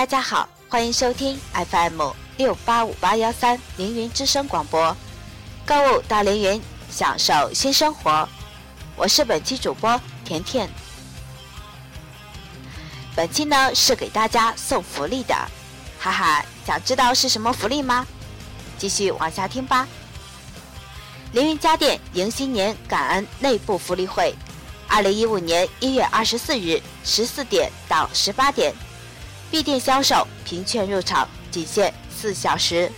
大家好，欢迎收听 FM 六八五八幺三凌云之声广播，购物到凌云，享受新生活。我是本期主播甜甜。本期呢是给大家送福利的，哈哈，想知道是什么福利吗？继续往下听吧。凌云家电迎新年感恩内部福利会，二零一五年一月二十四日十四点到十八点。闭店销售，凭券入场，仅限四小时。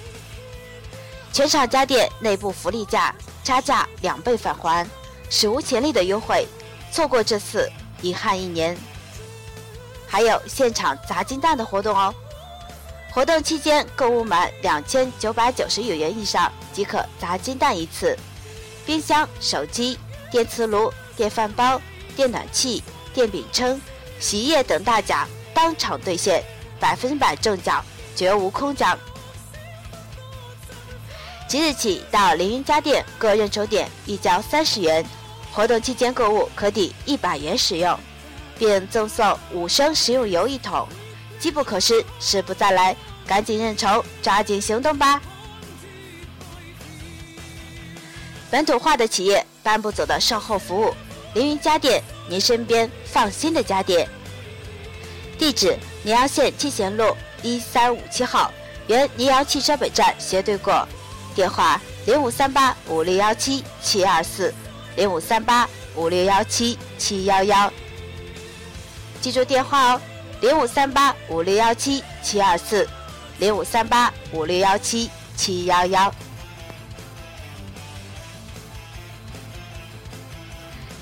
全场家电内部福利价差价两倍返还，史无前例的优惠，错过这次遗憾一年。还有现场砸金蛋的活动哦！活动期间购物满两千九百九十九元以上即可砸金蛋一次，冰箱、手机、电磁炉、电饭煲、电暖气、电饼铛、洗衣液等大奖。当场兑现，百分百中奖，绝无空奖。即日起到凌云家电各认筹点预交三十元，活动期间购物可抵一百元使用，并赠送五升食用油一桶。机不可失，时不再来，赶紧认筹，抓紧行动吧！本土化的企业，搬不走的售后服务，凌云家电，您身边放心的家电。址：宁阳县七贤路一三五七号，原宁阳汽车北站斜对过。电话：零五三八五六幺七七二四，零五三八五六幺七七幺幺。记住电话哦，零五三八五六幺七七二四，零五三八五六幺七七幺幺。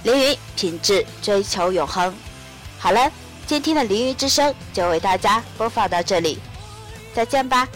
凌云品质追求永恒。好了。今天的《淋雨之声》就为大家播放到这里，再见吧。